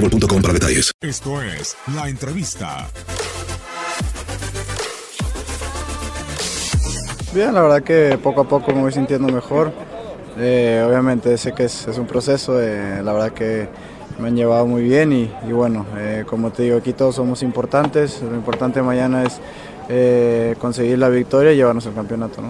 boostmobile.com para detalles. Esto es La Entrevista. Bien, la verdad que poco a poco me voy sintiendo mejor. Eh, obviamente sé que es, es un proceso, eh, la verdad que me han llevado muy bien y, y bueno, eh, como te digo, aquí todos somos importantes. Lo importante mañana es eh, conseguir la victoria y llevarnos el campeonato. ¿no?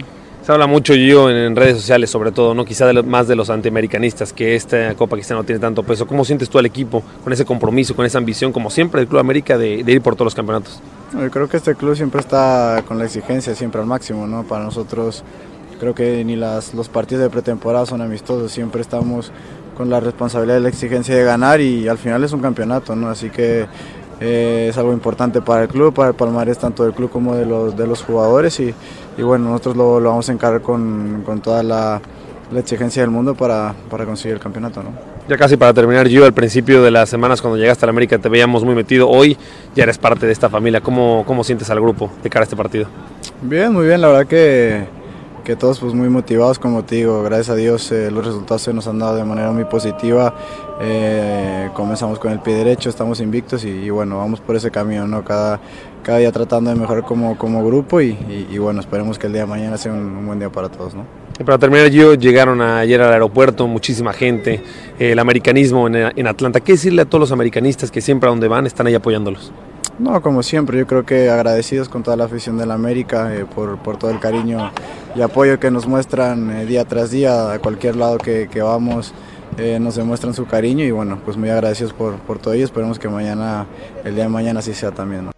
Se habla mucho yo en, redes sociales, sobre todo, no quizá de lo- más de los antiamericanistas, que esta Copa quizá no tiene tanto peso. ¿Cómo sientes tú al equipo con ese compromiso, con esa ambición, como siempre del Club América, de, de ir por todos los campeonatos? Yo creo que este club siempre está con la exigencia siempre al máximo, ¿no? Para nosotros creo que ni las, los partidos de pretemporada son amistosos, siempre estamos con la responsabilidad y la exigencia de ganar y al final es un campeonato, ¿no? Así que eh, es algo importante para el club, para el palmarés tanto del club como de los, de los jugadores y, y bueno, nosotros lo, lo vamos a encargar con, con toda la, la exigencia del mundo para, para conseguir el campeonato, ¿no? Ya casi para terminar, yo al principio de las semanas cuando llegaste a la América te veíamos muy metido. Hoy ya eres parte de esta familia. ¿Cómo, cómo sientes al grupo de cara a este partido? Bien, muy bien, la verdad que, que todos pues muy motivados, como te digo, gracias a Dios eh, los resultados se nos han dado de manera muy positiva, Eh, comenzamos con el pie derecho, estamos invictos y, bueno, vamos por ese camino, ¿no? Cada, cada día tratando de mejorar como, como grupo y, bueno, esperemos que el día de mañana sea un, buen día para todos, ¿no? Para terminar, yo llegaron ayer al aeropuerto, muchísima gente, eh, el americanismo en, en Atlanta. ¿Qué decirle a todos los americanistas que siempre a donde van están ahí apoyándolos? No, como siempre, yo creo que agradecidos con toda la afición de la América eh, por, por todo el cariño y apoyo que nos muestran eh, día tras día a cualquier lado que, que vamos. eh, nos demuestran su cariño y bueno, pues muy agradecidos por, por todo ello. Esperemos que mañana, el día de mañana así sea también. ¿no?